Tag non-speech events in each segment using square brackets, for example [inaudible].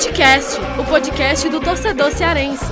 Futecast, o podcast do torcedor cearense.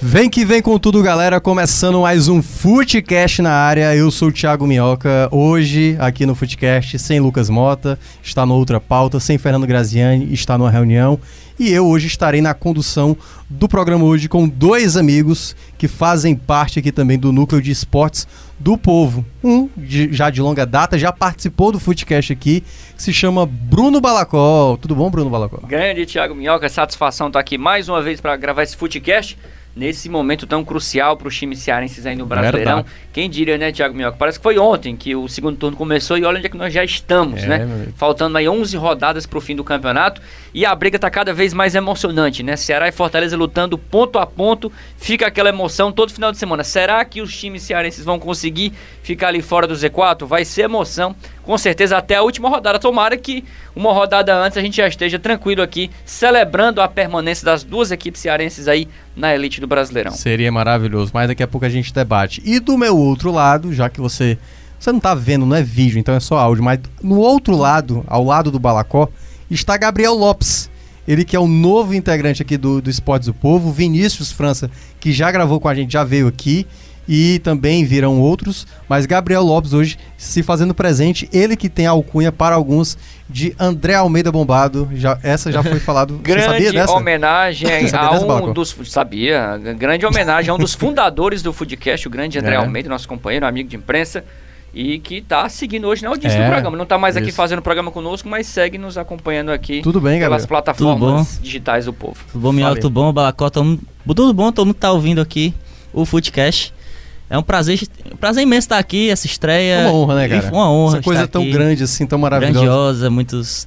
Vem que vem com tudo, galera. Começando mais um Footcast na área. Eu sou o Thiago Minhoca. Hoje, aqui no Footcast, sem Lucas Mota, está na outra pauta, sem Fernando Graziani, está numa reunião. E eu hoje estarei na condução do programa hoje com dois amigos que fazem parte aqui também do núcleo de esportes do povo. Um de, já de longa data, já participou do Footcast aqui, que se chama Bruno Balacol. Tudo bom, Bruno Balacol? Grande Thiago Minhoca, satisfação estar aqui mais uma vez para gravar esse Footcast nesse momento tão crucial para os times cearenses aí no Brasileirão. Verdade. Quem diria, né, Thiago Minhoca? Parece que foi ontem que o segundo turno começou e olha onde é que nós já estamos, é, né? Faltando aí 11 rodadas para o fim do campeonato e a briga está cada vez mais emocionante, né? Ceará e Fortaleza lutando ponto a ponto, fica aquela emoção todo final de semana. Será que os times cearenses vão conseguir ficar ali fora do Z4? Vai ser emoção com certeza até a última rodada. Tomara que uma rodada antes a gente já esteja tranquilo aqui, celebrando a permanência das duas equipes cearenses aí na elite do Brasileirão. Seria maravilhoso, mas daqui a pouco a gente debate. E do meu outro lado, já que você você não está vendo, não é vídeo, então é só áudio, mas no outro lado, ao lado do Balacó, está Gabriel Lopes. Ele que é o novo integrante aqui do, do Esportes do Povo, Vinícius França, que já gravou com a gente, já veio aqui e também virão outros, mas Gabriel Lopes hoje se fazendo presente, ele que tem a alcunha para alguns de André Almeida Bombado, já, essa já foi falado, [laughs] grande homenagem a um dos, sabia, grande homenagem a um dos [laughs] fundadores do Foodcast, o grande André é. Almeida, nosso companheiro, amigo de imprensa, e que está seguindo hoje na audiência é, do programa. Não está mais aqui isso. fazendo o programa conosco, mas segue nos acompanhando aqui Tudo bem, pelas plataformas digitais do povo. Tudo bom, Minhoca? Tudo bom, Balacó? Tudo bom? Todo mundo está ouvindo aqui o Footcast. É um prazer, prazer imenso estar aqui, essa estreia. Uma honra, né, cara? Uma honra. Essa coisa tão aqui, grande assim, tão maravilhosa. Grandiosa, muitos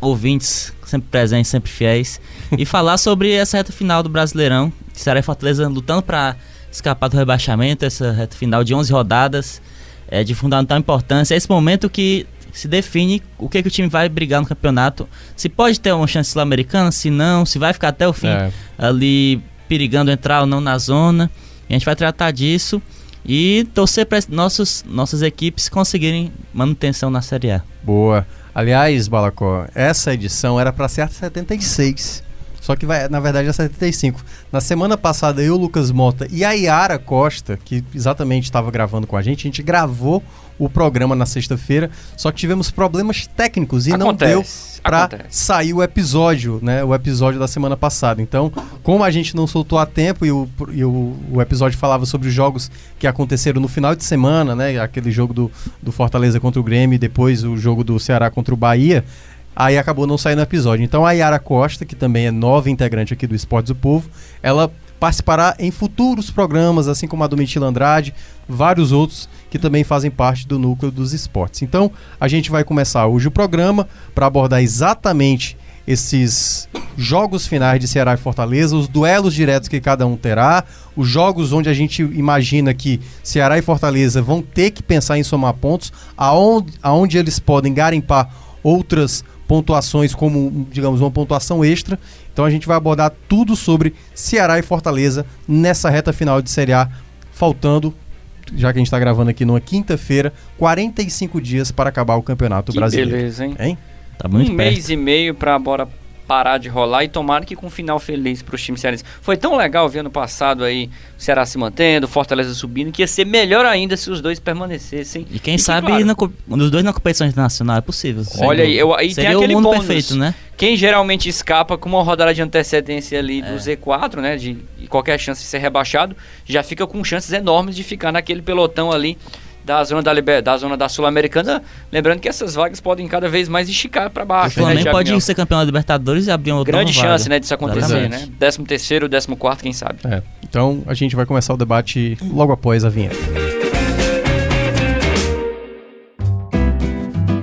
ouvintes sempre presentes, sempre fiéis. e [laughs] falar sobre essa reta final do Brasileirão. Ceará e Fortaleza lutando para escapar do rebaixamento, essa reta final de 11 rodadas, é de fundamental importância. É esse momento que se define o que, que o time vai brigar no campeonato. Se pode ter uma chance sul-americana, se não, se vai ficar até o fim é. ali perigando entrar ou não na zona. E a gente vai tratar disso e torcer para nossas equipes conseguirem manutenção na Série A. Boa. Aliás, Balacó, essa edição era para ser a 76. Só que vai, na verdade é 75. Na semana passada eu, Lucas Mota e a Yara Costa, que exatamente estava gravando com a gente, a gente gravou o programa na sexta-feira, só que tivemos problemas técnicos e Acontece. não deu para sair o episódio, né? O episódio da semana passada. Então, como a gente não soltou a tempo e o, e o, o episódio falava sobre os jogos que aconteceram no final de semana, né? Aquele jogo do, do Fortaleza contra o Grêmio e depois o jogo do Ceará contra o Bahia. Aí acabou não saindo episódio. Então a Yara Costa, que também é nova integrante aqui do Esportes do Povo, ela participará em futuros programas, assim como a Domitila Andrade, vários outros que também fazem parte do núcleo dos esportes. Então, a gente vai começar hoje o programa para abordar exatamente esses jogos finais de Ceará e Fortaleza, os duelos diretos que cada um terá, os jogos onde a gente imagina que Ceará e Fortaleza vão ter que pensar em somar pontos, aonde, aonde eles podem garimpar outras pontuações como, digamos, uma pontuação extra então a gente vai abordar tudo sobre Ceará e Fortaleza nessa reta final de Série A, faltando, já que a gente está gravando aqui numa quinta-feira, 45 dias para acabar o Campeonato que Brasileiro. Beleza, hein? hein? Tá muito um perto. mês e meio para bora parar de rolar e tomara que com um final feliz para os times cearenses. Foi tão legal ver ano passado aí o Ceará se mantendo, Fortaleza subindo, que ia ser melhor ainda se os dois permanecessem. E quem e sabe claro, na, os dois na competição internacional é possível. Olha aí, eu, aí tem aquele o mundo bônus. perfeito, né? Quem geralmente escapa com uma rodada de antecedência ali do é. Z4, né, de, de qualquer chance de ser rebaixado, já fica com chances enormes de ficar naquele pelotão ali da zona da, liber... da zona da Sul-Americana. Lembrando que essas vagas podem cada vez mais esticar para baixo. O Flamengo né, pode ser campeão da Libertadores e abrir uma Grande chance, né, disso acontecer, né? 13 terceiro, 14 quarto, quem sabe. É. Então a gente vai começar o debate logo após a vinheta.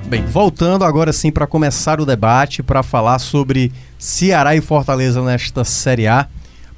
Bem, voltando agora sim para começar o debate, para falar sobre Ceará e Fortaleza nesta Série A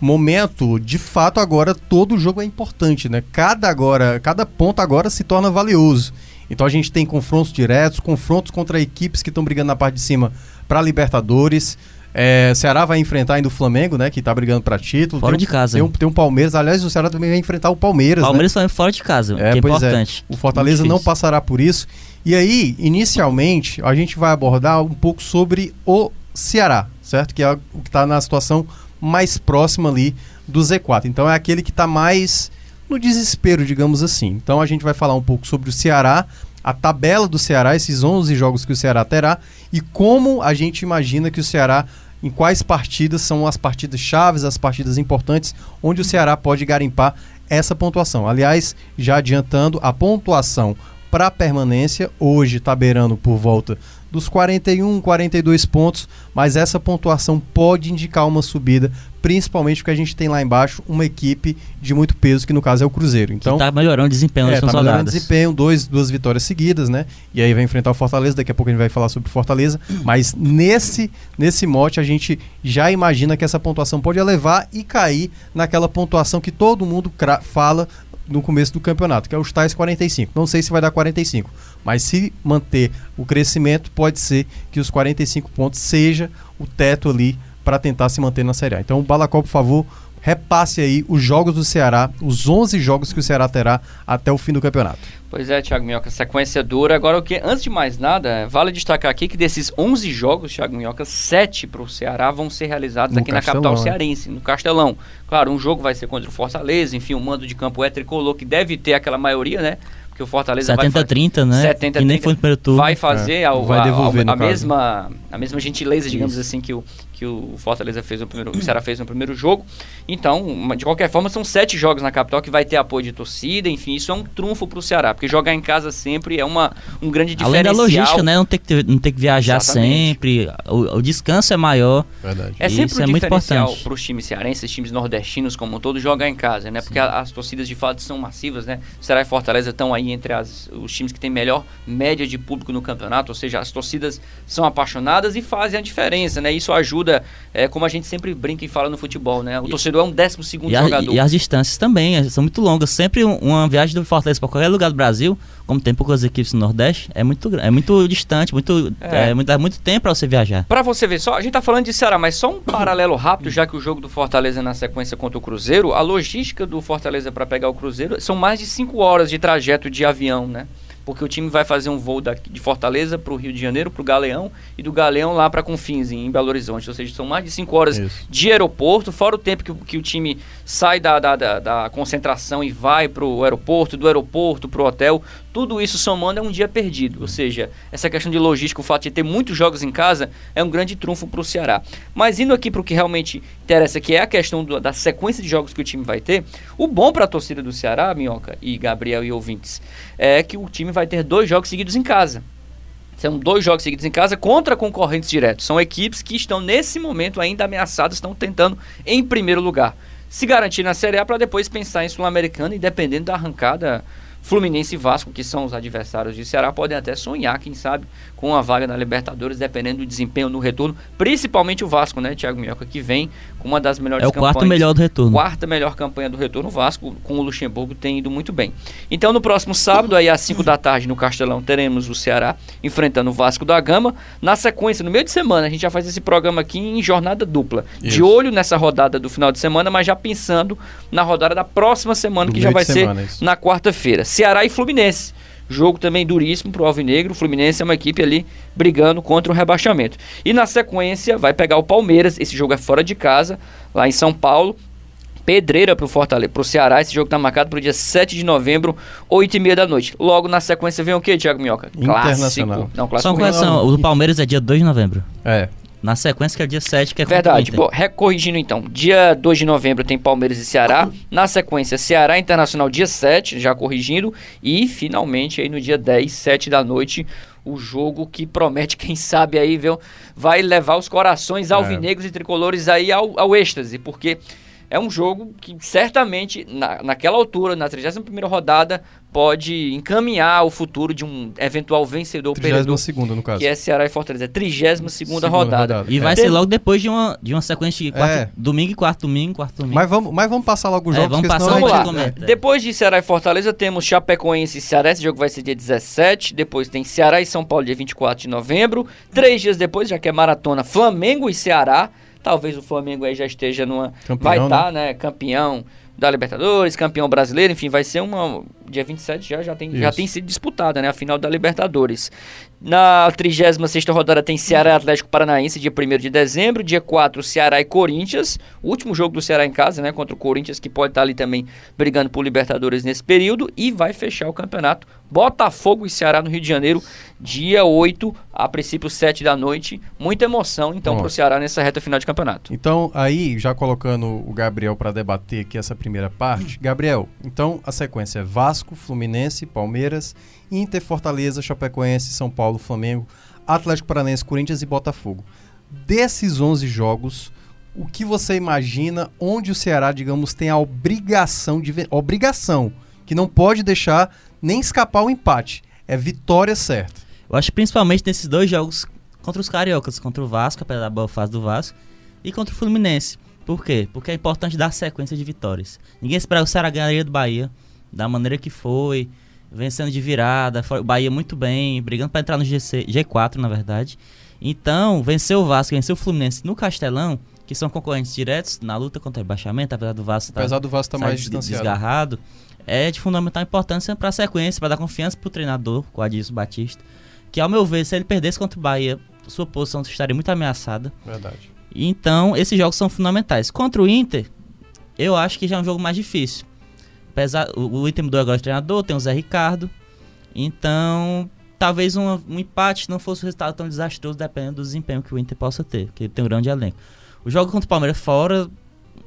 momento, de fato, agora todo jogo é importante, né? Cada agora, cada ponto agora se torna valioso. Então a gente tem confrontos diretos, confrontos contra equipes que estão brigando na parte de cima para Libertadores. É, Ceará vai enfrentar ainda o Flamengo, né? Que tá brigando para título. Fora tem, de casa. Tem um, tem um, Palmeiras. Aliás, o Ceará também vai enfrentar o Palmeiras. Palmeiras né? fora de casa, é, que é, é. importante. É. O Fortaleza não passará por isso. E aí, inicialmente, a gente vai abordar um pouco sobre o Ceará, certo? Que é o que está na situação mais próxima ali do Z4. Então é aquele que está mais no desespero, digamos assim. Então a gente vai falar um pouco sobre o Ceará, a tabela do Ceará, esses 11 jogos que o Ceará terá e como a gente imagina que o Ceará em quais partidas são as partidas chaves, as partidas importantes, onde o Ceará pode garimpar essa pontuação. Aliás, já adiantando, a pontuação para permanência hoje está beirando por volta dos 41, 42 pontos, mas essa pontuação pode indicar uma subida, principalmente porque a gente tem lá embaixo uma equipe de muito peso, que no caso é o Cruzeiro. Então, está melhorando o desempenho é, tá melhorando o desempenho, dois, duas vitórias seguidas, né? E aí vai enfrentar o Fortaleza, daqui a pouco a gente vai falar sobre Fortaleza, mas nesse, nesse mote a gente já imagina que essa pontuação pode elevar e cair naquela pontuação que todo mundo fala no começo do campeonato, que é os tais 45. Não sei se vai dar 45, mas se manter o crescimento, pode ser que os 45 pontos seja o teto ali para tentar se manter na Série A. Então, Balacó, por favor, repasse aí os jogos do Ceará, os 11 jogos que o Ceará terá até o fim do campeonato. Pois é, Thiago Minhoca, sequência dura. Agora, o que antes de mais nada, vale destacar aqui que desses 11 jogos, Thiago Minhoca, 7 para o Ceará vão ser realizados No aqui na Castelão, capital né? cearense, no Castelão. Claro, um jogo vai ser contra o Fortaleza, enfim, o mando de campo é tricolor, que deve ter aquela maioria, né? Porque o Fortaleza vai fazer 70-30, né? 70, que nem 30, foi no primeiro turno. vai fazer É, a, vai a- devolver, a, a mesma a mesma gentileza, digamos assim, que o, que o Fortaleza fez no primeiro, o Ceará fez no primeiro jogo. Então, de qualquer forma, são sete jogos na capital que vai ter apoio de torcida, enfim, isso é um trunfo pro Ceará, porque jogar em casa sempre é uma, um grande Além diferencial. da logística, né? Não ter que, não ter que viajar Exatamente. sempre. O, o descanso é maior. Verdade. É sempre Isso um é muito diferencial importante. para os times cearenses, times nordestinos como um todo, jogar em casa, né? Porque a- as torcidas de fato são massivas, né? Ceará e Fortaleza estão aí entre as- os times que têm melhor média de público no campeonato, ou seja, as torcidas são apaixonadas e fazem a diferença, né? Isso ajuda, é, como a gente sempre brinca e fala no futebol, né? O torcedor é um décimo segundo E, a- jogador. e as distâncias também eh, são muito longas. Sempre um- uma viagem do Fortaleza para qualquer lugar do Brasil, como tem poucas equipes no Nordeste, é muito, é muito distante, muito, É. é. muito, dá muito tempo para você viajar. Pra você ver só, a gente tá falando de Ceará, mas só um paralelo rápido, já que o jogo do Fortaleza é na sequência contra o Cruzeiro, a logística do Fortaleza para pegar o Cruzeiro são mais de 5 horas de trajeto de avião, né? Porque o time vai fazer um voo daqui de Fortaleza para o Rio de Janeiro, para o Galeão, e do Galeão lá para Confins, em Belo Horizonte. Ou seja, são mais de 5 horas Isso. de aeroporto, fora o tempo que, que o time sai da, da, da, da concentração e vai para o aeroporto, do aeroporto para o hotel. Tudo isso somando é um dia perdido. Ou seja, essa questão de logística, o fato de ter muitos jogos em casa, é um grande trunfo para o Ceará. Mas indo aqui para o que realmente interessa, que é a questão do- da sequência de jogos que o time vai ter, o bom para a torcida do Ceará, Minhoca e Gabriel e ouvintes, é que o time vai ter dois jogos seguidos em casa. São dois jogos seguidos em casa contra concorrentes diretos. São equipes que estão, nesse momento, ainda ameaçadas, estão tentando em primeiro lugar. Se garantir na Série A para depois pensar em Sul-Americana e dependendo da arrancada. Fluminense e Vasco, que são os adversários de Ceará, podem até sonhar, quem sabe, com a vaga na Libertadores, dependendo do desempenho no retorno. Principalmente o Vasco, né, Thiago Minhoca, que vem uma das melhores É o campanhas. quarto melhor do retorno. Quarta melhor campanha do retorno, o Vasco, com o Luxemburgo, tem ido muito bem. Então, no próximo sábado, aí às 5 da tarde, no Castelão, teremos o Ceará enfrentando o Vasco da Gama. Na sequência, no meio de semana, a gente já faz esse programa aqui em jornada dupla. De Isso. olho nessa rodada do final de semana, mas já pensando na rodada da próxima semana, Do que já vai de ser isso. na quarta-feira. Ceará e Fluminense. Jogo também duríssimo pro Alvinegro. O Fluminense é uma equipe ali brigando contra o rebaixamento. E na sequência vai pegar o Palmeiras. Esse jogo é fora de casa, lá em São Paulo. Pedreira pro Fortaleza, pro Ceará. Esse jogo tá marcado pro dia 7 de novembro, 8 e meia da noite. Logo na sequência vem o quê, Thiago Minhoca? Internacional. Não, Só clássico. uma correção, o do Palmeiras é dia 2 de novembro. É. Na sequência que é dia 7, que é o Verdade. Bom, recorrigindo então. Dia 2 de novembro tem Palmeiras e Ceará. Na sequência, Ceará Internacional dia 7, já corrigindo. E finalmente aí no dia 10, 7 da noite, o jogo que promete, [laughs] quem sabe aí, viu, vai levar os corações alvinegros e tricolores aí ao, ao êxtase. Porque é um jogo que certamente, na, naquela altura, na 31ª rodada, pode encaminhar o futuro de um eventual vencedor perdedor. 32 no caso. Que é Ceará e Fortaleza. 32ª Segunda rodada. rodada. E vai É. ser logo depois de uma, de uma sequência de quarto, É. domingo e quarto domingo, quarto domingo. Mas vamos, mas vamos passar logo os É, jogos, vamos porque senão passar a Vamos lá. comenta. É. Depois de Ceará e Fortaleza, temos Chapecoense e Ceará. Esse jogo vai ser dia 17. Depois tem Ceará e São Paulo, dia 24 de novembro. Três dias depois, já que é maratona, Flamengo e Ceará. Talvez o Flamengo aí já esteja numa. Campeão, vai estar, né? Campeão da Libertadores, campeão brasileiro, enfim, vai ser uma, dia 27 já, já, tem, já tem sido disputada, né? A final da Libertadores. Na 36 rodada tem Ceará e Atlético Paranaense, dia 1 de dezembro. Dia 4, Ceará e Corinthians. O último jogo do Ceará em casa, né? Contra o Corinthians, que pode estar ali também brigando por Libertadores nesse período. E vai fechar o campeonato. Botafogo e Ceará no Rio de Janeiro, dia 8, a princípio 7 da noite. Muita emoção, então, para o Ceará nessa reta final de campeonato. Então, aí, já colocando o Gabriel para debater aqui essa primeira parte. Gabriel, então a sequência é Vasco, Fluminense, Palmeiras Inter, Fortaleza, Chapecoense, São Paulo, Flamengo, Atlético Paranaense, Corinthians e Botafogo. Desses 11 jogos, o que você imagina onde o Ceará, digamos, tem a obrigação de obrigação que não pode deixar nem escapar o empate. É vitória certa. Eu acho principalmente nesses dois jogos contra os cariocas, contra o Vasco, apesar da boa fase do Vasco, e contra o Fluminense. Por quê? Porque é importante dar sequência de vitórias. Ninguém esperava o Ceará ganharia do Bahia, da maneira que foi, vencendo de virada, o Bahia muito bem, brigando para entrar no GC, G4, na verdade. Então, venceu o Vasco, venceu o Fluminense no Castelão, que são concorrentes diretos na luta contra o rebaixamento, apesar do Vasco estar tá, do Vasco tá mais distanciado. desgarrado, é de fundamental importância para a sequência, para dar confiança para o treinador, o Adilson Batista, que ao meu ver, se ele perdesse contra o Bahia, sua posição estaria muito ameaçada. Verdade. Então, esses jogos são fundamentais. Contra o Inter, eu acho que já é um jogo mais difícil. O, o Inter mudou agora de treinador, tem o Zé Ricardo. Então, talvez um, um, empate não fosse um resultado tão desastroso, dependendo do desempenho que o Inter possa ter, porque ele tem um grande elenco. O jogo contra o Palmeiras fora,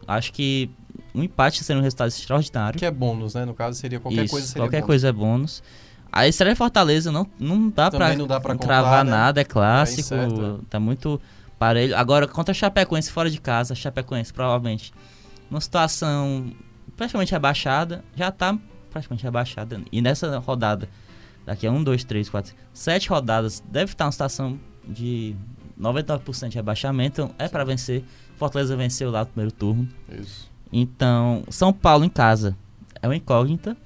acho que um empate seria um resultado extraordinário. Que é bônus, né? No caso, seria qualquer Isso, coisa seria qualquer bônus. coisa é bônus. A Estreia Fortaleza não, não dá para cravar né? nada, é clássico, é tá muito parelho. Agora, contra a Chapecoense fora de casa, a Chapecoense provavelmente numa situação praticamente rebaixada, já está praticamente rebaixada. E nessa rodada, daqui a 1, 2, 3, 4, 7 rodadas, deve estar uma situação de 99% de rebaixamento. Então é para vencer. Fortaleza venceu lá no primeiro turno. Isso. Então, São Paulo em casa é uma incógnita,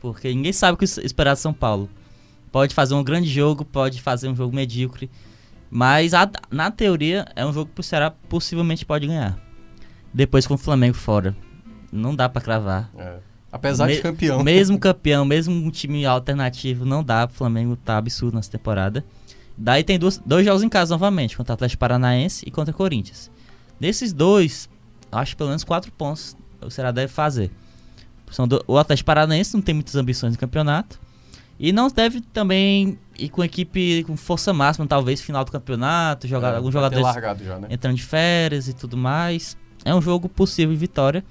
porque ninguém sabe o que esperar de São Paulo. Pode fazer um grande jogo, pode fazer um jogo medíocre, mas a, na teoria é um jogo que o Ceará possivelmente pode ganhar. Depois com o Flamengo fora não dá para cravar. É. Apesar Me de campeão. [laughs] Mesmo campeão, mesmo um time alternativo, não dá. O Flamengo tá absurdo nessa temporada. Daí tem duas, dois jogos em casa novamente, contra o Atlético Paranaense e contra o Corinthians. Nesses dois, acho que pelo menos quatro pontos o Ceará deve fazer. São do, o Atlético Paranaense não tem muitas ambições no campeonato. E não deve também ir com equipe com força máxima, talvez final do campeonato, jogar é, alguns jogadores já, né? entrando de férias e tudo mais. É um jogo possível de vitória.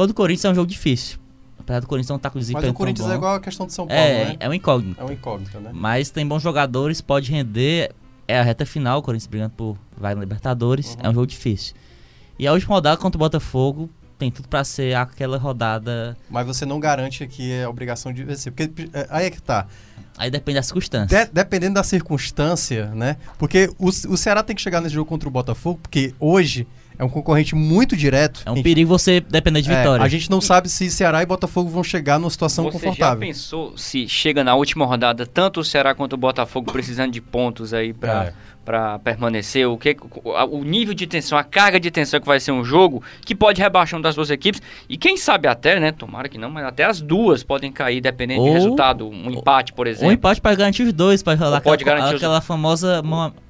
Quando o Corinthians é um jogo difícil. Apesar do Corinthians não estar tá com desempenho Mas o Corinthians é igual a questão de São Paulo, é, né? É um incógnito. É um incógnito, né? Mas tem bons jogadores, pode render. É a reta final, o Corinthians brigando por vai na Libertadores. Uhum. É um jogo difícil. E a última rodada contra o Botafogo tem tudo para ser aquela rodada. Mas você não garante que é obrigação de vencer. Porque é, aí é que tá. Aí depende da circunstância. De, dependendo da circunstância, né? Porque o, o Ceará tem que chegar nesse jogo contra o Botafogo, porque hoje é um concorrente muito direto. É um perigo você depender de é, vitória. A gente não sabe se Ceará e Botafogo vão chegar numa situação você confortável. Você já pensou se chega na última rodada tanto o Ceará quanto o Botafogo precisando de pontos aí para é para permanecer, o que o nível de tensão, a carga de tensão que vai ser um jogo que pode rebaixar uma das duas equipes e quem sabe até, né, tomara que não, mas até as duas podem cair dependendo do resultado, um empate, por exemplo. Um empate para garantir os dois, para rolar pode aquela, garantir aquela os... famosa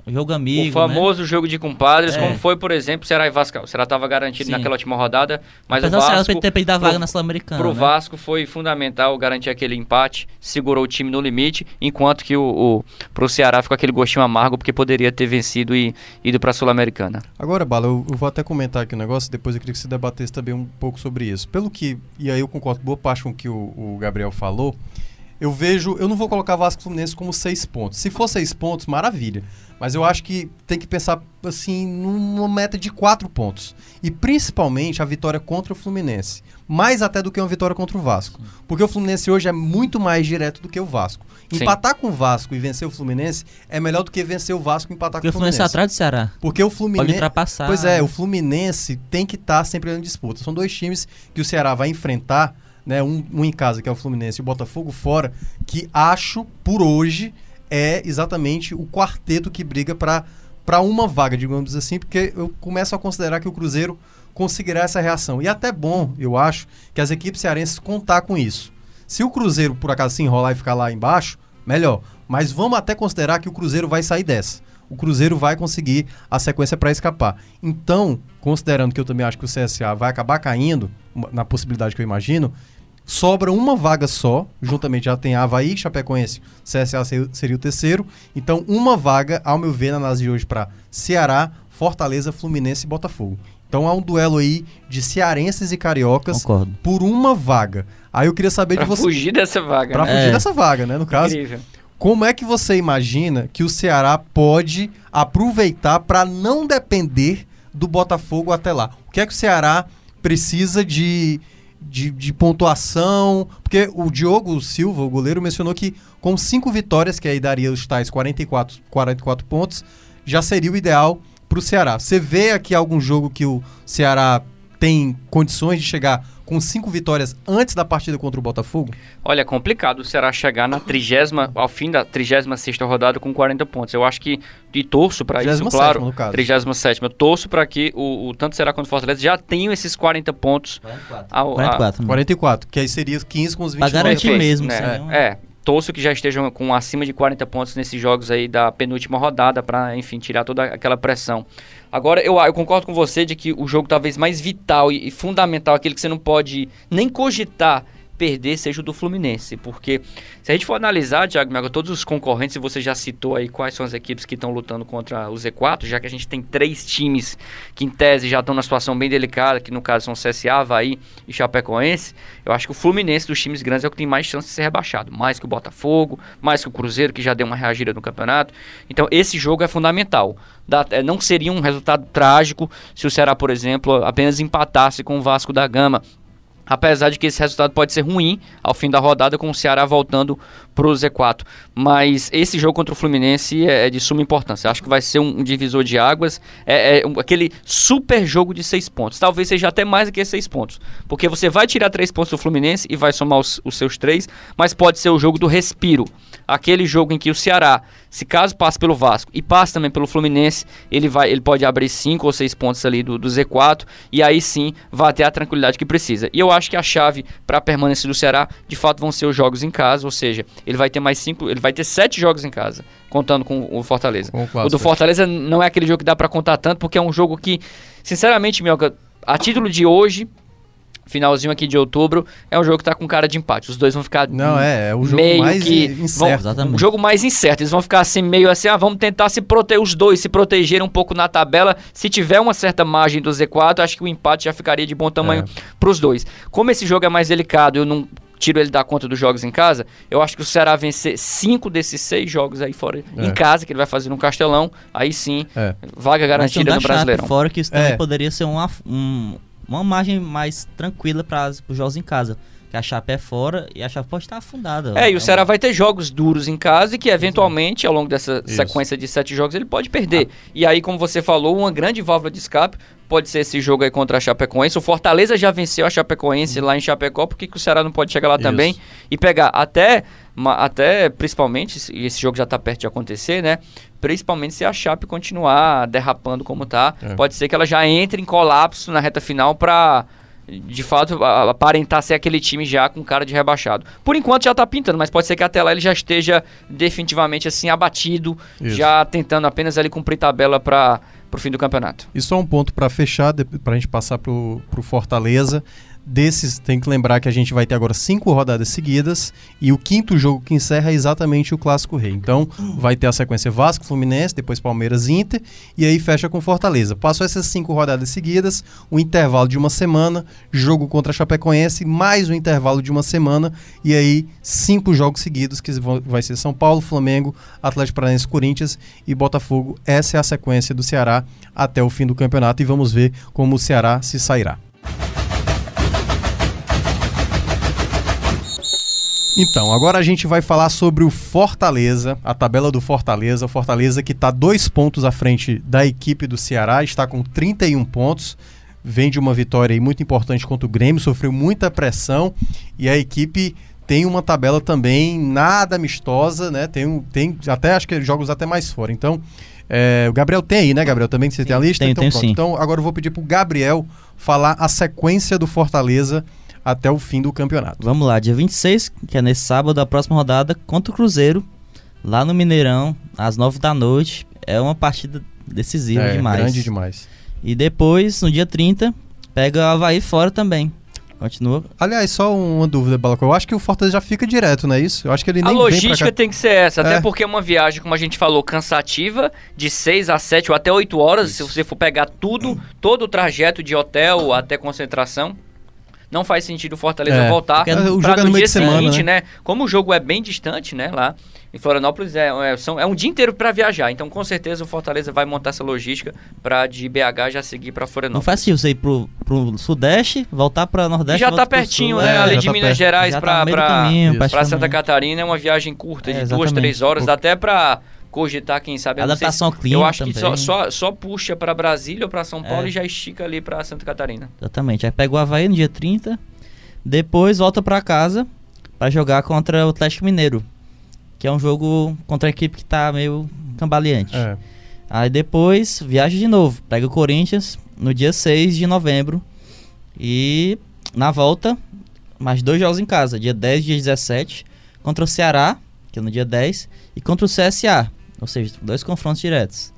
jogo amigo, O famoso né? jogo de compadres, é. como foi, por exemplo, Ceará e Vasco. O Ceará estava garantido Sim. naquela última rodada, mas Apesar o Vasco ter perdido a vaga pro, na Sul-Americana. Pro né? Vasco foi fundamental garantir aquele empate, segurou o time no limite, enquanto que o, o pro Ceará ficou aquele gostinho amargo porque poderia ter vencido e ido para a Sul-Americana. Agora, Bala, eu, eu, vou até comentar aqui um negócio, depois eu queria que você debatesse também um pouco sobre isso. Pelo que, e aí eu concordo boa parte com o que o, o Gabriel falou, eu vejo, eu não vou colocar Vasco Fluminense como seis pontos. Se for seis pontos, maravilha. Mas eu acho que tem que pensar assim numa meta de quatro pontos. E principalmente a vitória contra o Fluminense. Mais até do que uma vitória contra o Vasco. Porque o Fluminense hoje é muito mais direto do que o Vasco. Sim. Empatar com o Vasco e vencer o Fluminense é melhor do que vencer o Vasco e empatar Porque com o Fluminense. Porque o Fluminense é atrás do Ceará. Porque o Fluminense. Pode ultrapassar. Pois é, o Fluminense tem que estar tá sempre em disputa. São dois times que o Ceará vai enfrentar né, um, um em casa, que é o Fluminense, e o Botafogo fora, que acho, por hoje, é exatamente o quarteto que briga para para uma vaga, digamos assim, porque eu começo a considerar que o Cruzeiro conseguirá essa reação. E até bom, eu acho, que as equipes cearenses contar com isso. Se o Cruzeiro, por acaso, se enrolar e ficar lá embaixo, melhor. Mas vamos até considerar que o Cruzeiro vai sair dessa. O Cruzeiro vai conseguir a sequência para escapar. Então, considerando que eu também acho que o CSA vai acabar caindo, na possibilidade que eu imagino, sobra uma vaga só, juntamente já tem Havaí, Chapecoense, CSA seria o terceiro. Então, uma vaga, ao meu ver, na análise de hoje para Ceará, Fortaleza, Fluminense e Botafogo. Então há um duelo aí de cearenses e cariocas Concordo. por uma vaga. Aí eu queria saber pra de você. fugir dessa vaga. Pra né? fugir É. dessa vaga, né? No caso. Incrível. Como é que você imagina que o Ceará pode aproveitar para não depender do Botafogo até lá? O que é que o Ceará precisa de, de, de pontuação? Porque o Diogo Silva, o goleiro, mencionou que com cinco vitórias, que aí daria os tais 44, 44 pontos, já seria o ideal para o Ceará. Você vê aqui algum jogo que o Ceará tem condições de chegar com cinco vitórias antes da partida contra o Botafogo? Olha, é complicado o Ceará chegar na trigésima, ao fim da 36 rodada com 40 pontos. Eu acho que, e torço para isso, 37ª, claro. no caso. 37 Eu torço para que o, o tanto Ceará quanto o Fortaleza já tenham esses 40 pontos. Ao, a- 44. né? 44, que aí seria 15 com os 20 Pra garantir mesmo, né? senão- É, torço que já estejam com acima de 40 pontos nesses jogos aí da penúltima rodada para, enfim, tirar toda aquela pressão. Agora, eu, eu concordo com você de que o jogo talvez mais vital e, e fundamental, aquele que você não pode nem cogitar perder, seja o do Fluminense. Porque se a gente for analisar, Thiago Mega, todos os concorrentes, e você já citou aí quais são as equipes que estão lutando contra o Z4, já que a gente tem três times que em tese já estão numa situação bem delicada, que no caso são CSA, Havaí e Chapecoense, eu acho que o Fluminense dos times grandes é o que tem mais chance de ser rebaixado. Mais que o Botafogo, mais que o Cruzeiro, que já deu uma reagida no campeonato. Então esse jogo é fundamental. É, não seria um resultado trágico se o Ceará, por exemplo, apenas empatasse com o Vasco da Gama. Apesar de que esse resultado pode ser ruim ao fim da rodada com o Ceará voltando para o Z4. Mas esse jogo contra o Fluminense é, é de suma importância. Acho que vai ser um, um divisor de águas. É, é um- aquele super jogo de seis pontos. Talvez seja até mais do que seis pontos. Porque você vai tirar três pontos do Fluminense e vai somar os, os seus três. Mas pode ser o jogo do respiro. Aquele jogo em que o Ceará, se caso passe pelo Vasco e passe também pelo Fluminense, ele, vai, ele pode abrir cinco ou seis pontos ali do, do Z4. E aí sim vai ter a tranquilidade que precisa. E eu acho que a chave para a permanência do Ceará, de fato, vão ser os jogos em casa. Ou seja, ele vai ter mais cinco, ele vai ter sete jogos em casa, contando com o Fortaleza. Com o o do Fortaleza não é aquele jogo que dá para contar tanto, porque é um jogo que, sinceramente, Mioca, a título de hoje, finalzinho aqui de outubro, é um jogo que tá com cara de empate. Os dois vão ficar Não, é, é o jogo meio mais que incerto. vão- Exatamente. o jogo mais incerto. Eles vão ficar assim meio assim, ah, vamos tentar se proteger os dois, se proteger um pouco na tabela. Se tiver uma certa margem do Z4, acho que o empate já ficaria de bom tamanho É. pros dois. Como esse jogo é mais delicado, eu não tiro ele da conta dos jogos em casa, eu acho que o Ceará vencer cinco desses seis jogos aí fora É. em casa, que ele vai fazer no Castelão, aí sim, É. vaga garantida da no Brasileirão. fora que isso também É. poderia ser uma, um- uma margem mais tranquila para os jogos em casa. Que a Chape é fora e a Chape pode estar afundada. É, e o um- Ceará vai ter jogos duros em casa e que eventualmente, ao longo dessa Isso. sequência de sete jogos, ele pode perder. E aí, como você falou, uma grande válvula de escape pode ser esse jogo aí contra a Chapecoense. O Fortaleza já venceu a Chapecoense lá em Chapecó, por que que o Ceará não pode chegar lá Isso. também e pegar até, ma- até principalmente, e esse jogo já tá perto de acontecer, né? Principalmente se a Chape continuar derrapando como tá, É. pode ser que ela já entre em colapso na reta final pra de fato, aparentar ser aquele time já com cara de rebaixado. Por enquanto já tá pintando, mas pode ser que até lá ele já esteja definitivamente assim abatido, Isso. já tentando apenas ali cumprir tabela para pro fim do campeonato. E só um ponto para fechar, para a gente passar pro, pro Fortaleza. Desses, tem que lembrar que a gente vai ter agora cinco rodadas seguidas e o quinto jogo que encerra é exatamente o Clássico Rei. Então, vai ter a sequência Vasco, Fluminense, depois Palmeiras Inter e aí fecha com Fortaleza. Passou essas cinco rodadas seguidas, o intervalo de uma semana, jogo contra a Chapecoense, mais um intervalo de uma semana e aí cinco jogos seguidos que vão, vai ser São Paulo, Flamengo, Atlético Paranaense, Corinthians e Botafogo. Essa é a sequência do Ceará até o fim do campeonato e vamos ver como o Ceará se sairá. Então, agora a gente vai falar sobre o Fortaleza, a tabela do Fortaleza. O Fortaleza que está dois pontos à frente da equipe do Ceará, está com 31 pontos. Vem de uma vitória aí muito importante contra o Grêmio, sofreu muita pressão e a equipe tem uma tabela também nada amistosa, né? Tem, tem até acho que jogos até mais fora. Então, é, o Gabriel tem aí, né, Gabriel? Também você tem a lista? tenho, então, pronto. sim. então agora eu vou pedir pro Gabriel falar a sequência do Fortaleza até o fim do campeonato. Vamos lá, dia 26, que é nesse sábado, a próxima rodada contra o Cruzeiro, lá no Mineirão, às 9 da noite. É uma partida decisiva é, demais. grande demais. E depois, no dia 30, pega o Havaí fora também. Continua. Aliás, só uma dúvida, Balacó. Eu acho que o Fortaleza já fica direto, não é isso? Eu acho que ele A nem vem logística tem que ser essa, até É. porque é uma viagem, como a gente falou, cansativa, de 6 a 7 ou até 8 horas, se você for pegar tudo, [clears throat] todo o trajeto de hotel até concentração. Não faz sentido o Fortaleza É, voltar jogo é no no dia seguinte, né? Como o jogo é bem distante, né, lá em Florianópolis, é, é, são, é um dia inteiro pra viajar. Então, com certeza, o Fortaleza vai montar essa logística pra de BH já seguir pra Não Florianópolis. faz sentido você ir pro, pro Sudeste, voltar pra E Nordeste. já volta tá pertinho, Sul. né? É, ali já de tá Minas perto. Gerais Já tá. Santa Catarina é uma viagem curta, É, de duas, exatamente. três horas, dá até pra cogitar, quem sabe. Adaptação ao clima Eu acho que só, também. só, só puxa pra Brasília ou pra São Paulo É. e já estica ali pra Santa Catarina. Exatamente. Aí pega o Havaí no dia 30. Depois volta pra casa pra jogar contra o Atlético Mineiro. Que é um jogo contra a equipe que tá meio cambaleante. É. Aí depois viaja de novo. Pega o Corinthians no dia 6 de novembro. E na volta, mais dois jogos em casa. Dia 10 e dia 17. Contra o Ceará, que é no dia 10. E contra o CSA. Ou seja, dois confrontos diretos.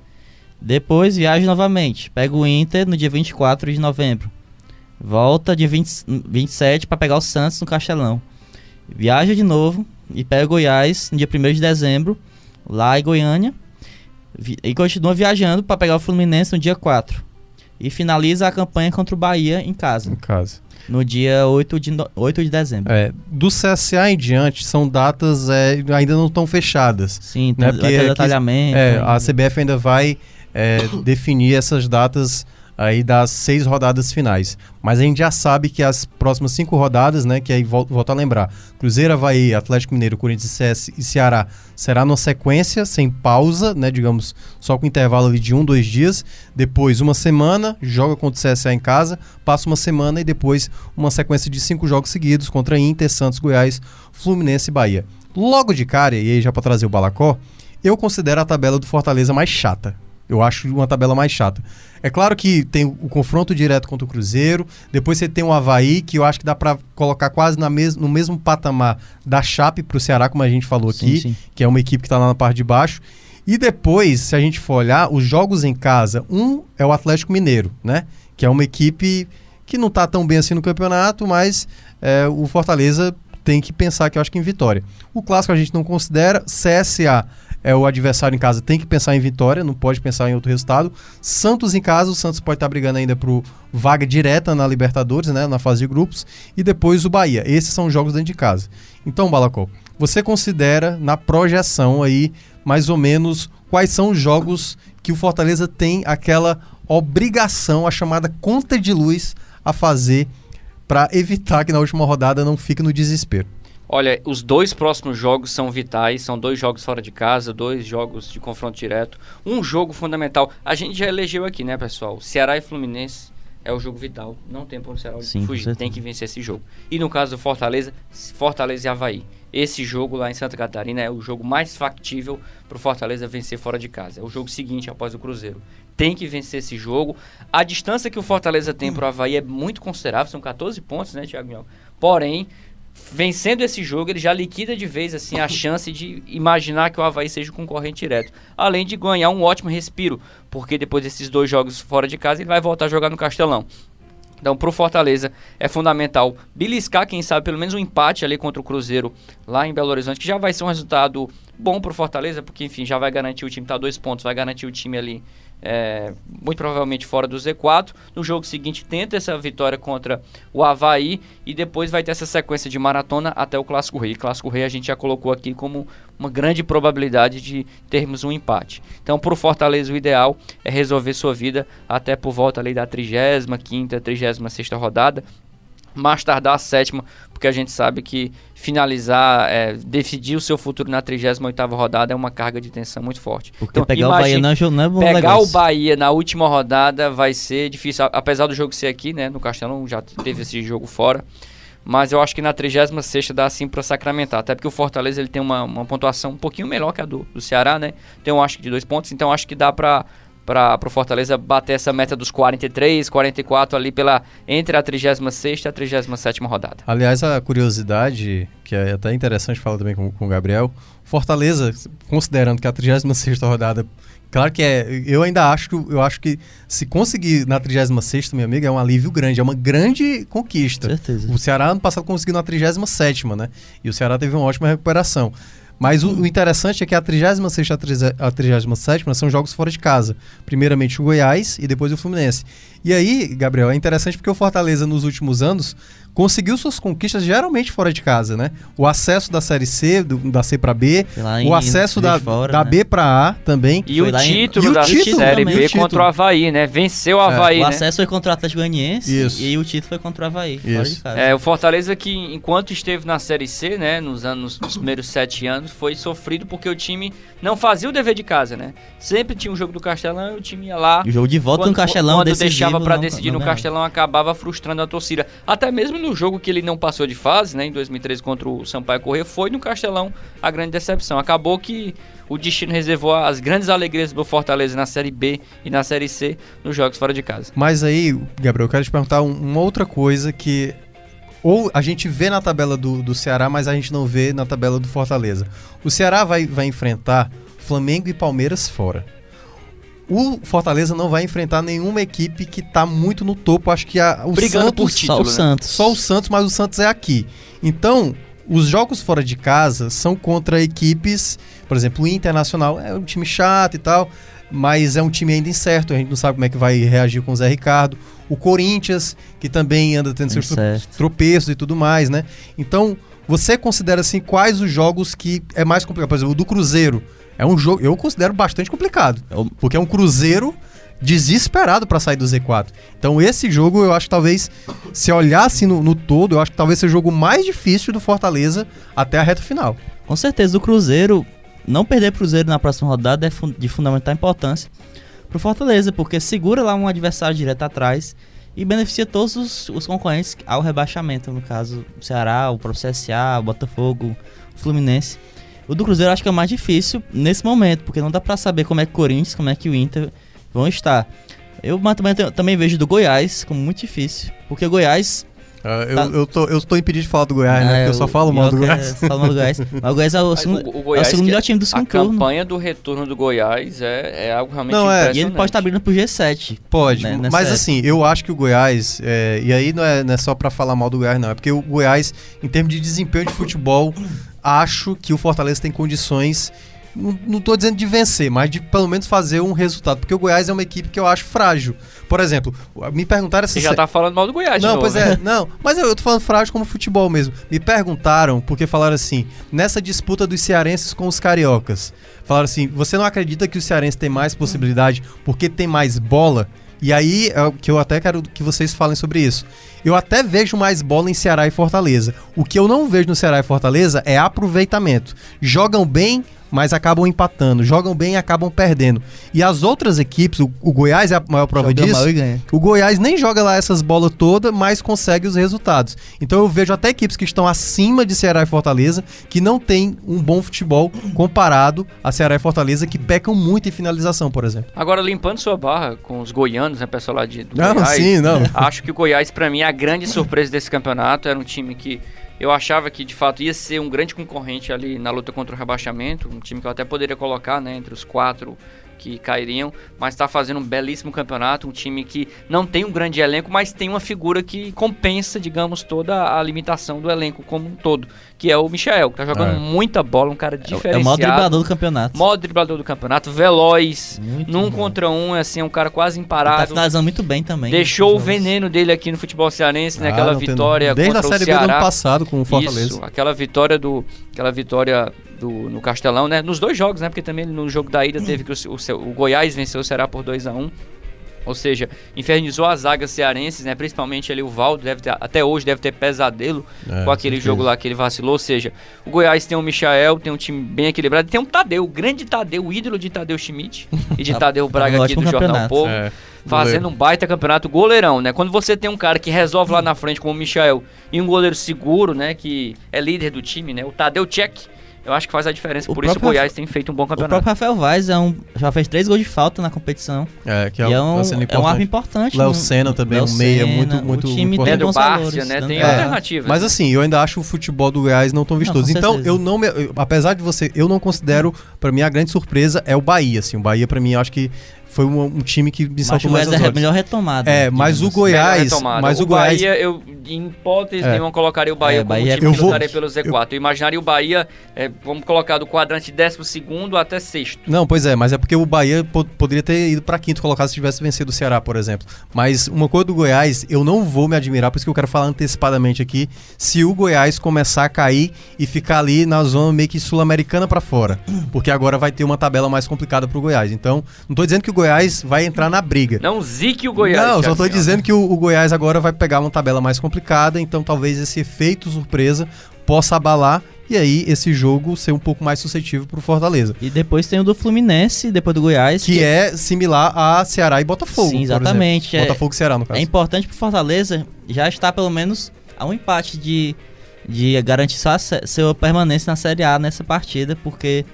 Depois viaja novamente. Pega o Inter no dia 24 de novembro. Volta dia 20, 27 para pegar o Santos no Castelão. Viaja de novo e pega o Goiás no dia 1 de dezembro, lá em Goiânia. E continua viajando para pegar o Fluminense no dia 4. E finaliza a campanha contra o Bahia em casa, Em casa. No dia 8 de, no- 8 de dezembro. É, do CSA em diante, são datas é, ainda não estão fechadas. Sim, Né, porque ter aqui- detalhamento. É, hein? a CBF ainda vai é, [coughs] definir essas datas aí das seis rodadas finais. Mas a gente já sabe que as próximas cinco rodadas, né, que aí vol- volto a lembrar, Cruzeiro, Havaí, Atlético Mineiro, Corinthians CS e Ceará, será numa sequência, sem pausa, né, digamos, só com intervalo de um, dois dias. Depois uma semana, joga contra o CSA em casa, passa uma semana e depois uma sequência de cinco jogos seguidos contra Inter, Santos, Goiás, Fluminense e Bahia. Logo de cara, e aí já para trazer o Balacó, eu considero a tabela do Fortaleza mais chata. Eu acho uma tabela mais chata. É claro que tem o confronto direto contra o Cruzeiro, depois você tem o Havaí, que eu acho que dá pra colocar quase na mes no mesmo patamar da Chape pro Ceará, como a gente falou Sim, aqui, sim. que é uma equipe que tá lá na parte de baixo. E depois, se a gente for olhar, os jogos em casa, um é o Atlético Mineiro, né? Que é uma equipe que não tá tão bem assim no campeonato, mas é, o Fortaleza tem que pensar que eu acho que em vitória. O clássico a gente não considera, CSA é o adversário em casa, tem que pensar em vitória, não pode pensar em outro resultado. Santos em casa, o Santos pode estar brigando ainda pro vaga direta na Libertadores, né, na fase de grupos, e depois o Bahia. Esses são os jogos dentro de casa. Então, Balacó, você considera na projeção aí mais ou menos quais são os jogos que o Fortaleza tem aquela obrigação, a chamada conta de luz a fazer para evitar que na última rodada não fique no desespero. Olha, os dois próximos jogos são vitais, são dois jogos fora de casa, dois jogos de confronto direto, um jogo fundamental. A gente já elegeu aqui, né, pessoal? Ceará e Fluminense é o jogo vital. Não tem para o Ceará Sim, fugir, tem que vencer esse jogo. E no caso do Fortaleza, Fortaleza e Havaí. Esse jogo lá em Santa Catarina é o jogo mais factível para o Fortaleza vencer fora de casa. É o jogo seguinte após o Cruzeiro. Tem que vencer esse jogo. A distância que o Fortaleza tem para o Havaí é muito considerável, são 14 pontos, né, Thiago? Porém, vencendo esse jogo, ele já liquida de vez assim a chance de imaginar que o Havaí seja o concorrente direto. Além de ganhar um ótimo respiro, porque depois desses dois jogos fora de casa, ele vai voltar a jogar no Castelão. Então, pro Fortaleza é fundamental beliscar, quem sabe, pelo menos um empate ali contra o Cruzeiro lá em Belo Horizonte, que já vai ser um resultado bom pro Fortaleza, porque, enfim, já vai garantir o time, tá dois pontos, vai garantir o time ali, é, muito provavelmente fora do Z4. No jogo seguinte, tenta essa vitória contra o Havaí e depois vai ter essa sequência de maratona até o Clássico Rei. Clássico Rei a gente já colocou aqui como uma grande probabilidade de termos um empate. Então, pro Fortaleza, o ideal é resolver sua vida até por volta ali da 35ª, 36ª rodada, mais tardar a sétima, porque a gente sabe que finalizar, é, decidir o seu futuro na 38ª rodada é uma carga de tensão muito forte. Porque Então, pegar o Bahia imagine- não é não é bom Pegar negócio. o Bahia na última rodada vai ser difícil, apesar do jogo ser aqui, né, no Castelão já teve esse jogo fora. Mas eu acho que na 36ª dá assim para sacramentar, até porque o Fortaleza ele tem uma, uma pontuação um pouquinho melhor que a do, do Ceará, né? Tem um acho que de dois pontos, então acho que dá para para o Fortaleza bater essa meta dos 43, 44 ali pela entre a 36 e a 37 rodada. Aliás, a curiosidade, que é até interessante falar também com, com o Gabriel, Fortaleza, considerando que a 36 rodada Claro que é. Eu ainda acho que eu acho que se conseguir na 36, meu amigo, é um alívio grande, é uma grande conquista. Certeza. O Ceará ano passado conseguiu na 37, né? E o Ceará teve uma ótima recuperação. Mas o, o, interessante é que a 36 e a 37 são jogos fora de casa. Primeiramente o Goiás e depois o Fluminense. E aí, Gabriel, é interessante porque o Fortaleza nos últimos anos conseguiu suas conquistas geralmente fora de casa, né? O acesso da Série C, do, da C para B, o acesso da, fora, da né? B para A também. E o título em... da título Série também. B contra o Havaí, né? Venceu o é. Havaí, é. O né? acesso foi contra o Atlético Goianiense Isso. e o título foi contra o Havaí. Isso. É, o Fortaleza que, enquanto esteve na Série C, né? Nos anos, nos primeiros sete anos, foi sofrido porque o time não fazia o dever de casa, né? Sempre tinha um jogo do Castelão e o time ia lá. E o jogo de volta quando, no Castelão quando deixava para decidir não, no Castelão, acabava frustrando a torcida. Até mesmo no jogo que ele não passou de fase, né, em 2013 contra o Sampaio Corrêa, foi no Castelão a grande decepção. Acabou que o destino reservou as grandes alegrias do Fortaleza na Série B e na Série C nos jogos fora de casa. Mas aí, Gabriel, eu quero te perguntar uma outra coisa que ou a gente vê na tabela do, do Ceará, mas a gente não vê na tabela do Fortaleza. O Ceará vai, vai enfrentar Flamengo e Palmeiras fora o Fortaleza não vai enfrentar nenhuma equipe que está muito no topo. Acho que a, o Brigando Santos. Por título, só o né? Santos. Só o Santos, mas o Santos é aqui. Então, os jogos fora de casa são contra equipes, por exemplo, o Internacional é um time chato e tal, mas é um time ainda incerto, a gente não sabe como é que vai reagir com o Zé Ricardo. O Corinthians, que também anda tendo seus tropeços e tudo mais, né? Então, você considera assim quais os jogos que é mais complicado? Por exemplo, o do Cruzeiro é um jogo, eu considero bastante complicado. É porque é um Cruzeiro desesperado para sair do Z4. Então esse jogo eu acho que talvez, se olhasse no, no, todo, eu acho que talvez seja o jogo mais difícil do Fortaleza até a reta final. Com certeza, o Cruzeiro, não perder o Cruzeiro na próxima rodada é de fundamental importância pro Fortaleza, porque segura lá um adversário direto atrás e beneficia todos os, os concorrentes ao rebaixamento, no caso, o Ceará, o próprio o Botafogo, o Fluminense. O do Cruzeiro acho que é o mais difícil nesse momento, porque não dá para saber como é que o Corinthians, como é que o Inter vão estar. Eu também, também vejo do Goiás como muito difícil, porque o Goiás Uh, eu, tá. eu, tô, eu tô impedido de falar do Goiás, né? é, né? Porque eu só falo mal do Goiás. É, mal do Goiás. Mas o Goiás é o, segundo, o, o Goiás, é o segundo melhor time do segundo A campanha do retorno do Goiás é, é algo realmente não, é. E ele pode estar tá abrindo pro G7. Pode, né, mas época. assim, eu acho que o Goiás, é, e aí não é, não é só pra falar mal do Goiás, não. É porque o Goiás, em termos de desempenho de futebol, acho que o Fortaleza tem condições não, tô dizendo de vencer, mas de pelo menos fazer um resultado. Porque o Goiás é uma equipe que eu acho frágil. Por exemplo, me perguntaram essa. Você já tá falando mal do Goiás, Não, novo, pois né? é, [laughs] não. Mas eu, tô falando frágil como futebol mesmo. Me perguntaram, porque falaram assim, nessa disputa dos cearenses com os cariocas. Falaram assim: você não acredita que o cearense tem mais possibilidade porque tem mais bola? E aí, é o que eu até quero que vocês falem sobre isso. Eu até vejo mais bola em Ceará e Fortaleza. O que eu não vejo no Ceará e Fortaleza é aproveitamento. Jogam bem, mas acabam empatando. Jogam bem e acabam perdendo. E as outras equipes, o, o Goiás é a maior prova joga disso. O Goiás nem joga lá essas bolas todas, mas consegue os resultados. Então eu vejo até equipes que estão acima de Ceará e Fortaleza, que não tem um bom futebol comparado a Ceará e Fortaleza, que pecam muito em finalização, por exemplo. Agora, limpando sua barra com os goianos, né, pessoal lá de do não, Goiás, sim, não. [laughs] acho que o Goiás, para mim, é a grande surpresa desse campeonato. Era um time que eu achava que de fato ia ser um grande concorrente ali na luta contra o rebaixamento, um time que eu até poderia colocar né, entre os quatro que cairiam, mas está fazendo um belíssimo campeonato, um time que não tem um grande elenco, mas tem uma figura que compensa, digamos, toda a limitação do elenco como um todo, que é o Michel, que tá jogando é. muita bola, um cara diferenciado. É o maior driblador do campeonato. Maior driblador do campeonato, veloz, muito num bom. contra um, assim, é um cara quase imparável. Ele tá finalizando muito bem também. Deixou o veneno dele aqui no futebol cearense, né? Ah, aquela vitória Desde contra a Série B do ano passado com o Fortaleza. Isso, aquela vitória do aquela vitória do, no Castelão, né? Nos dois jogos, né? Porque também no jogo da ida teve que o, o, o Goiás venceu o Ceará por 2 a 1 um. Ou seja, infernizou as zagas cearenses, né? Principalmente ali o Valdo, deve ter, até hoje deve ter pesadelo é, com aquele jogo lá que ele vacilou. Ou seja, o Goiás tem o Michael, tem um time bem equilibrado, tem um Tadeu, o grande Tadeu, o ídolo de Tadeu Schmidt e de [laughs] Tadeu Braga tá aqui do Jornal Povo. É, fazendo um baita campeonato goleirão, né? Quando você tem um cara que resolve lá na frente como o Michael e um goleiro seguro, né? Que é líder do time, né? O Tadeu Tchek eu acho que faz a diferença. O Por isso o próprio Goiás tem feito um bom O campeonato. próprio Rafael Vaz é um, já fez três gols de falta na competição. É, que é, e é tá um, sendo é um arma importante. Léo Senna também, Léo um meia Senna, muito- muito O time importante. É tem do Bárcia, né? Tem é. alternativas. Mas assim, eu ainda acho o futebol do Goiás não tão vistoso. com então, eu não me, eu- apesar de você, eu não considero, pra mim a grande surpresa é o Bahia, assim. O Bahia pra mim eu acho que foi um, um time que me Mas saltou o mais Goiás aos é a olhos. melhor retomada. É, mas o digamos. Goiás- mas o o Goiás- Bahia, eu em hipótese É. nenhuma colocaria o Bahia É, como Bahia- time eu que vou- lutaria pelo Z4. Eu, imaginaria o Bahia, é, vamos colocar do quadrante décimo segundo até sexto. Não, pois é, mas é porque o Bahia po- poderia ter ido pra quinto colocado se tivesse vencido o Ceará, por exemplo. Mas uma coisa do Goiás, eu não vou me admirar, por isso que eu quero falar antecipadamente aqui, se o Goiás começar a cair e ficar ali na zona meio que sul-americana pra fora. Porque agora vai ter uma tabela mais complicada pro Goiás. Então, não tô dizendo que o Goiás vai entrar na briga. Não zique o Goiás. Não, só Minhoca. dizendo que o, o Goiás agora vai pegar uma tabela mais complicada, então talvez esse efeito surpresa possa abalar e aí esse jogo ser um pouco mais suscetível pro Fortaleza. E depois tem o do Fluminense, depois do Goiás. Que é similar a Ceará e Botafogo. Sim, exatamente, é- Botafogo e Ceará, no caso. É importante pro Fortaleza já estar pelo menos a um empate de, de garantir sua, sua permanência na Série A nessa partida, porque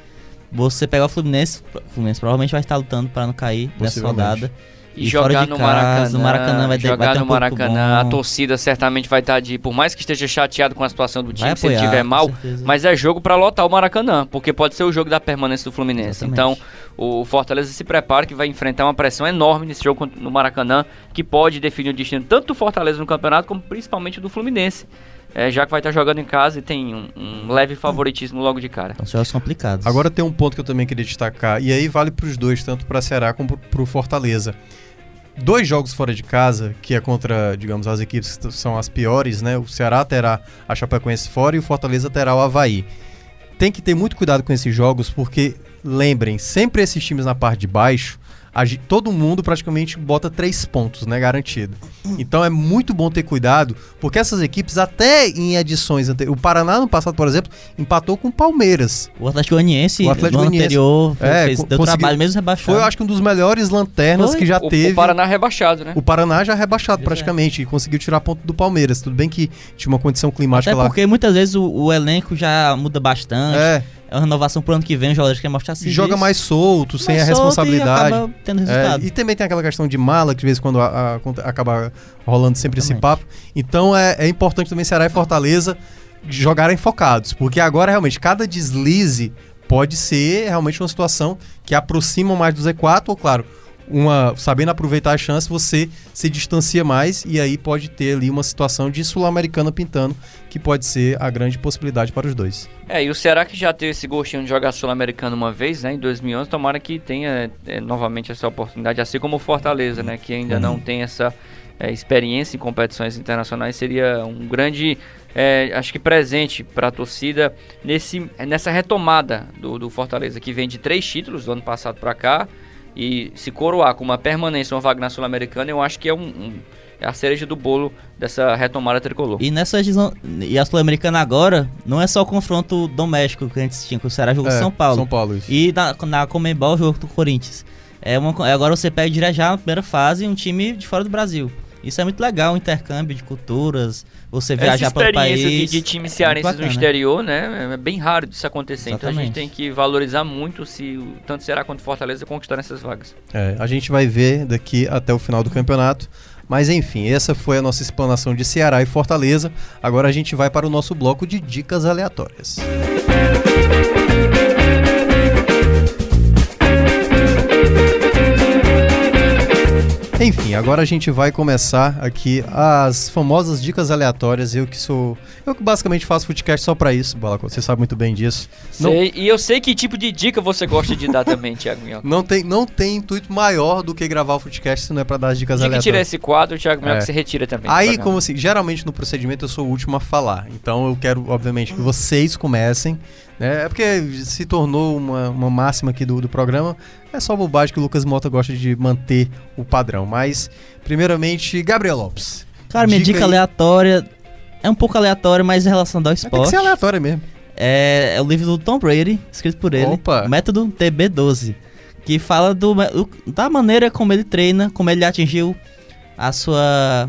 você pegar o Fluminense, o Fluminense provavelmente vai estar lutando para não cair nessa rodada. E, E fora jogar de no casa, Maracanã. o Maracanã vai ter- jogar vai ter no um público Maracanã. A torcida certamente vai estar de. Por mais que esteja chateado com a situação do time, Vai se ele apoiar, estiver mal. Mas é jogo pra lotar o Maracanã, porque pode ser o jogo da permanência do Fluminense. Exatamente. Então, o Fortaleza se prepara que vai enfrentar uma pressão enorme nesse jogo no Maracanã, que pode definir o destino tanto do Fortaleza no campeonato, como principalmente do Fluminense. É, já que vai estar jogando em casa e tem um, um leve favoritismo logo de cara. São jogos complicados. Agora tem um ponto que eu também queria destacar, e aí vale pros dois, tanto pra Ceará como pro- pro Fortaleza. Dois jogos fora de casa, que é contra, digamos, as equipes que são as piores, né? O Ceará terá a Chapecoense fora e o Fortaleza terá o Havaí. Tem que ter muito cuidado com esses jogos, porque, lembrem, sempre esses times na parte de baixo, a todo mundo praticamente bota três pontos, né? Garantido. Então é muito bom ter cuidado, porque essas equipes, até em edições anteriores. O Paraná, no passado, por exemplo, empatou com o Palmeiras. O Atlético Goianiense, O Atlético no Goianiense. anterior, É, fez, deu trabalho mesmo rebaixado. Foi, eu acho que um dos melhores lanternas Foi. que já O, teve. o Paraná rebaixado, né? O Paraná já rebaixado é. praticamente e conseguiu tirar ponto do Palmeiras. Tudo bem que tinha uma condição climática Até lá. porque muitas vezes o, o elenco já muda bastante. É. É, uma renovação pro ano que vem, os jogadores querem mostrar serviço. joga mais solto, sem a responsabilidade. E acaba tendo É, resultado. e também tem aquela questão de mala, que de vez em quando a- a- acaba rolando sempre esse Exatamente. papo. Então é, é importante também Ceará e Fortaleza jogarem focados, porque agora realmente cada deslize pode ser realmente uma situação que aproxima mais do Z4, ou claro, uma, sabendo aproveitar a chance, você se distancia mais e aí pode ter ali uma situação de sul-americana pintando, que pode ser a grande possibilidade para os dois. É, e o Ceará que já teve esse gostinho de jogar Sul-Americano uma vez, né, em 2011, tomara que tenha é, novamente essa oportunidade, assim como o Fortaleza, né, que ainda não tem essa é, experiência em competições internacionais, seria um grande, é, acho que presente para a torcida nesse, nessa retomada do, do Fortaleza, que vem de três títulos do ano passado para cá, e se coroar com uma permanência, uma vaga na Sul-Americana, eu acho que é um, um- é a cereja do bolo dessa retomada tricolor. E nessa e a Sul-Americana agora, não é só o confronto doméstico que antes tinha, que o Ceará jogou com É, São Paulo. São Paulo, isso. E na, na Comembol, o jogo do Corinthians. É uma, agora você pega direto já na primeira fase um time de fora do Brasil. Isso é muito legal, o intercâmbio de culturas, você viajar para o país. de, de times é cearenses muito no exterior, né? É bem raro disso acontecer. Então a gente Exatamente. tem que valorizar muito se tanto Ceará quanto Fortaleza conquistarem essas vagas. É, a gente vai ver daqui até o final do campeonato. Mas enfim, essa foi a nossa explanação de Ceará e Fortaleza. Agora a gente vai para o nosso bloco de dicas aleatórias. Enfim, agora a gente vai começar aqui as famosas dicas aleatórias. Eu que sou. Eu que basicamente faço footcast só pra isso, Balaco. Você sabe muito bem disso. Não- Sei- e eu sei que tipo de dica você gosta de dar também, [laughs] Thiago Minhoca. Não tem, não tem intuito maior do que gravar o footcast se não é pra dar as dicas Dica que tirar aleatórias. esse quadro, Thiago Minhoca, É. você retira também. Aí, como assim, geralmente no procedimento eu sou o último a falar. Então eu quero, obviamente, que vocês comecem. Né? É porque se tornou uma, uma máxima aqui do, do programa. É só bobagem que o Lucas Mota gosta de manter o padrão. Mas, primeiramente, Gabriel Lopes. Cara, minha dica aí. aleatória é um pouco aleatória, mas relacionada ao Tem que esporte. ser aleatório mesmo. É, é o livro do Tom Brady, escrito por ele. Opa. Método TB12. Que fala do, da maneira como ele treina, como ele atingiu a sua.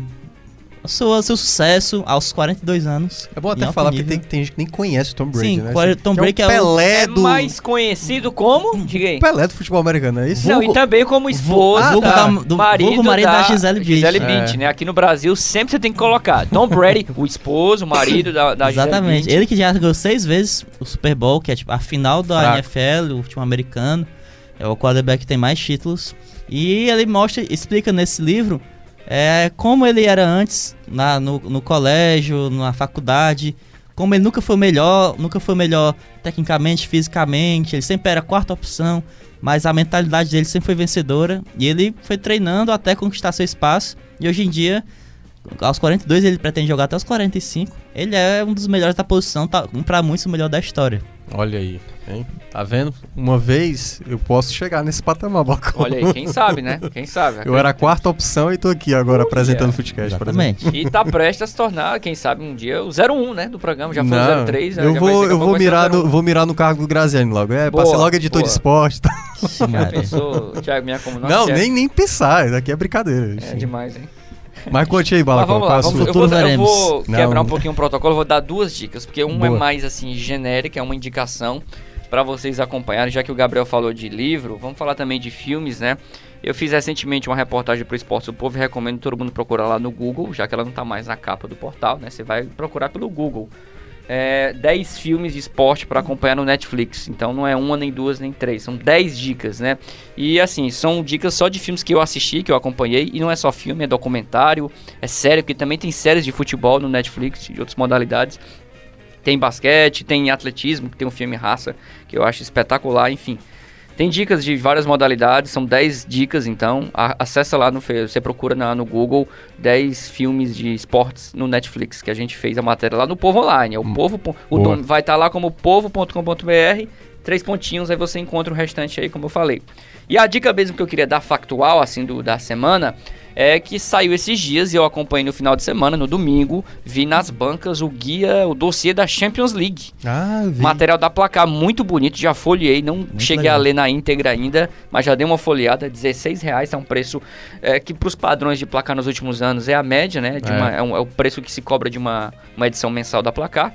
Sua, seu sucesso aos 42 anos. É bom até falar, porque nível. tem, tem gente que nem conhece o Tom Brady, Sim, né? qual é- Tom Que Brady é é o Pelé É do... mais conhecido como? Diga aí. Pelé do futebol americano, é isso? Não, Vulgo- e também como esposa vulgo da, da- do- marido, marido da, da Gisele Bündchen. Gisele É. Bündchen, né? Aqui no Brasil sempre você tem que colocar Tom Brady, o esposo, o marido da, da Gisele Exatamente. Ele que já ganhou seis vezes o Super Bowl, que é tipo a final da Fraco. NFL, o futebol americano. É o quarterback que tem mais títulos. E ele mostra, explica nesse livro é, como ele era antes, na, no, no colégio, na faculdade. Como ele nunca foi melhor, nunca foi melhor tecnicamente, fisicamente. Ele sempre era a quarta opção. Mas a mentalidade dele sempre foi vencedora. E ele foi treinando até conquistar seu espaço. E hoje em dia, aos 42, ele pretende jogar até os 45. Ele é um dos melhores da posição, tá, um pra muitos o melhor da história. Olha aí, hein? Tá vendo? Uma vez eu posso chegar nesse patamar, Balcão. Olha aí, quem sabe, né? Quem sabe. Eu era a quarta opção e tô aqui agora apresentando o Footcast, por exemplo. Exatamente. E tá prestes a se tornar, quem sabe, um dia o 01, né? Do programa. Já foi Não, o 03. eu já vou, eu vou mirar, o no, vou mirar no cargo do Graziani logo. É, Boa, ser logo editor boa. de esporte. Tá? [laughs] Já pensou, Thiago Minha como Não, nem, nem pensar. Isso aqui é brincadeira. É demais, hein? Mas conte aí, Balacó. vamos lá, vamos, eu, vou, eu vou Não. quebrar um pouquinho o protocolo, vou dar duas dicas, porque uma é Boa. mais assim genérica, é uma indicação para vocês acompanharem, já que o Gabriel falou de livro, vamos falar também de filmes, né? Eu fiz recentemente uma reportagem para o Esporte do Povo e recomendo todo mundo procurar lá no Google, já que ela não tá mais na capa do portal, né? Você vai procurar pelo Google. É, 10 filmes de esporte para acompanhar no Netflix. Então não é uma, nem duas, nem três. São 10 dicas, né? E assim, são dicas só de filmes que eu assisti, que eu acompanhei. E não é só filme, é documentário, é série, porque também tem séries de futebol no Netflix, de outras modalidades. Tem basquete, tem atletismo, que tem um filme Raça, que eu acho espetacular, enfim. Tem dicas de várias modalidades, são 10 dicas, então. A, acessa lá no você procura na- no Google 10 filmes de esportes no Netflix, que a gente fez a matéria lá no Povo Online. É o Povo. po- O Boa. dom- vai estar lá como povo.com.br, três pontinhos, aí você encontra o restante aí, como eu falei. E a dica mesmo que eu queria dar factual, assim, do, da semana, é que saiu esses dias e eu acompanhei no final de semana, no domingo, vi nas bancas o guia, o dossiê da Champions League. Ah, vi. Material da placar muito bonito, já folhei, não cheguei legal. a ler na íntegra ainda, mas já dei uma folheada, 16 reais, é um preço é, que para os padrões de placar nos últimos anos é a média, né? É. uma- é, um- é o preço que se cobra de uma, uma edição mensal da placar.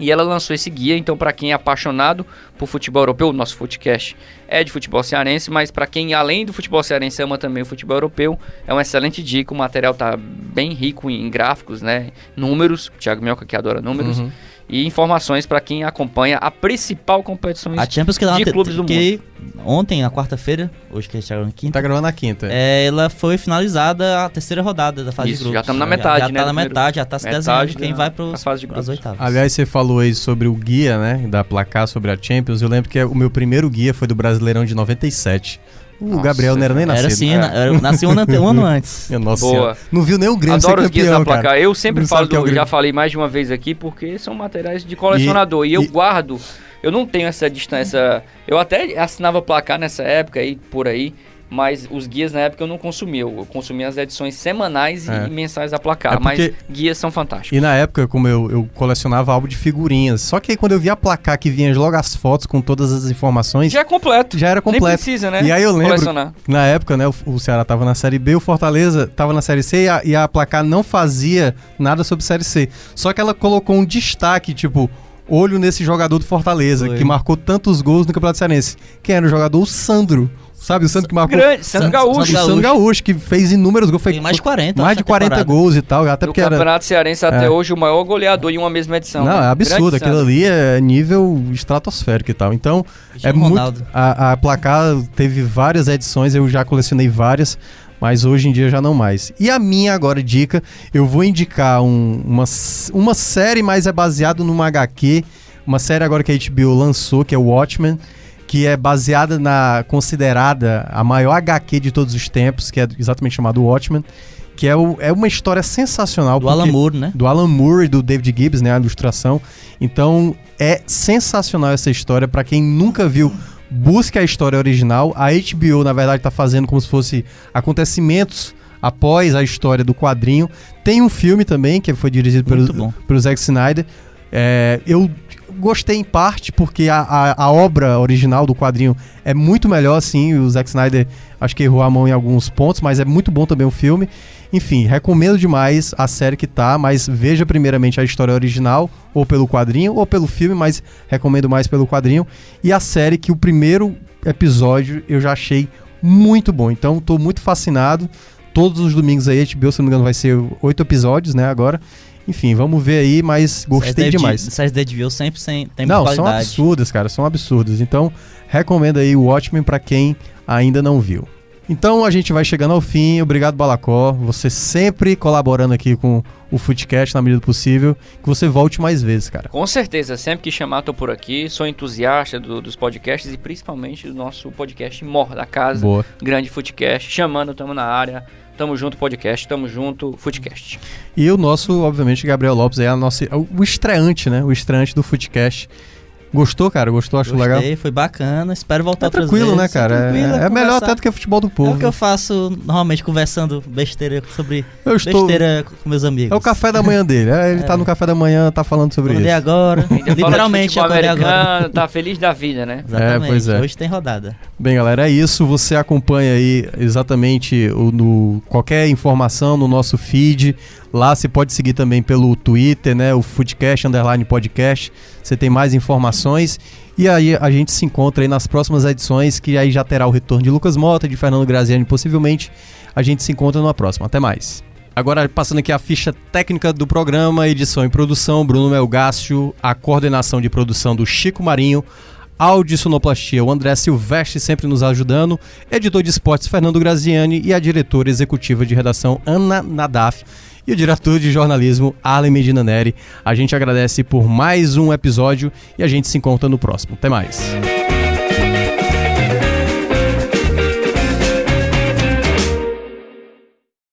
E ela lançou esse guia, então para quem é apaixonado por futebol europeu, o nosso Footcast é de futebol cearense, mas para quem além do futebol cearense ama também o futebol europeu, é uma excelente dica, o material tá bem rico em gráficos, né, números, Thiago Mioca que adora números, Uhum. E informações para quem acompanha a principal competição A Champions que, dá de clubes do que ontem, na quarta-feira, hoje que a gente tá gravando quinta, Tá gravando na quinta. é, ela foi finalizada a terceira rodada da fase Isso, de grupos. já estamos na metade, já, né, Já tá na metade, já tá se metade desenhando quem vai pras grupos. oitavas. Aliás, você falou aí sobre o guia, né? Da placar sobre a Champions. Eu lembro que o meu primeiro guia foi do Brasileirão de 97. O Nossa, Gabriel não era nem nascido. Era assim, é. na- era- nasci um, ano- um ano [laughs] antes. Nossa Boa. senhora. Não viu nem o Grêmio Adoro ser os guias placar. cara. Eu sempre Não falo, é do- já Grêmio. falei mais de uma vez aqui, porque são materiais de colecionador. E, eu e- guardo, eu não tenho essa distância. Eu até assinava placar nessa época aí, por aí. Mas os guias na época eu não consumia. Eu consumia as edições semanais É. e mensais da placar. É porque- Mas guias são fantásticos. E na época, como eu, eu colecionava álbum de figurinhas. Só que aí quando eu vi a placar que vinha logo as fotos com todas as informações, Já é completo. já era Nem completo. precisa, né? E aí eu lembro Colecionar. Na época, né, o, o Ceará tava na Série B, o Fortaleza tava na Série C e a, e a placar não fazia nada sobre Série C. Só que ela colocou um destaque, tipo, olho nesse jogador do Fortaleza, Foi. que marcou tantos gols no Campeonato Cearense. Quem era o jogador? O Sandro. Sabe, o Sandro que marcou... Grande, Santos Santos- Gaúcho. O Sandro Gaúcho, que fez inúmeros gols. Fez Tem mais de 40. mais de nessa 40 temporada. gols e tal, até porque era... Campeonato Cearense até É. hoje o maior goleador em uma mesma edição. Não, né? é absurdo. Grande Aquilo Sandro. ali é nível estratosférico e tal. Então, é Cristiano muito. Ronaldo. A, a placar teve várias edições, eu já colecionei várias, mas hoje em dia já não mais. E a minha agora dica, eu vou indicar um- uma, uma série, mas é baseado numa HQ, uma série agora que a HBO lançou, que é o Watchmen, que é baseada na considerada a maior HQ de todos os tempos, que é exatamente chamado Watchmen, que é, o- é uma história sensacional. Do Alan porque- Moore, né? do Alan Moore e do David Gibbs, né, a ilustração. Então é sensacional essa história para quem nunca viu. Busque a história original. A HBO, na verdade, tá fazendo como se fosse acontecimentos após a história do quadrinho. Tem um filme também que foi dirigido pelo, pelo Zack Snyder. É, eu gostei em parte, porque a, a, a, obra original do quadrinho é muito melhor, assim. O Zack Snyder acho que errou a mão em alguns pontos, mas é muito bom também o filme. Enfim, recomendo demais a série que tá, mas veja primeiramente a história original, ou pelo quadrinho, ou pelo filme, mas recomendo mais pelo quadrinho. E a série que o primeiro episódio eu já achei muito bom. Então, tô muito fascinado. Todos os domingos aí, a HBO, se não me engano, vai ser oito episódios, né, agora. Enfim, vamos ver aí, mas gostei demais. Séries da HBO sempre sem, tem Não, qualidade. são absurdas, cara, são absurdas. Então, recomendo aí o Watchmen para quem ainda não viu. Então a gente vai chegando ao fim. Obrigado, Balacó. Você sempre colaborando aqui com o Footcast na medida do possível. Que você volte mais vezes, cara. Com certeza. Sempre que chamar, tô por aqui. Sou entusiasta do, dos podcasts e principalmente do nosso podcast Morra da Casa. Boa. Grande Footcast. Chamando, tamo na área. Tamo junto, podcast. Tamo junto, Footcast. E o nosso, obviamente, Gabriel Lopes é a nossa, o estreante, né? O estreante do Footcast. Gostou, cara? Gostou? Acho Gostei, legal. foi bacana. Espero voltar é tranquilo, vezes. né, cara? É, é melhor até do que futebol do povo. É o que eu faço normalmente conversando besteira sobre eu estou... besteira com meus amigos. É o café da manhã dele. É, ele é. tá no café da manhã, tá falando sobre acordei isso. agora. Literalmente, acordei agora. Tá feliz da vida, né? Exatamente. É, pois é. Hoje tem rodada. Bem, galera, é isso. Você acompanha aí exatamente o, no, qualquer informação no nosso feed. Lá você pode seguir também pelo Twitter, né? O Foodcast Underline Podcast. Você tem mais informações. E aí a gente se encontra aí nas próximas edições, que aí já terá o retorno de Lucas Mota, de Fernando Graziani, possivelmente. A gente se encontra numa próxima. Até mais. Agora, passando aqui a ficha técnica do programa, edição e produção, Bruno Melgácio, a coordenação de produção do Chico Marinho, áudio e sonoplastia, o André Silvestre sempre nos ajudando, editor de esportes Fernando Graziani e a diretora executiva de redação Ana Nadaf e o diretor de jornalismo Arlen Medina Neri. A gente agradece por mais um episódio e a gente se encontra no próximo. Até mais.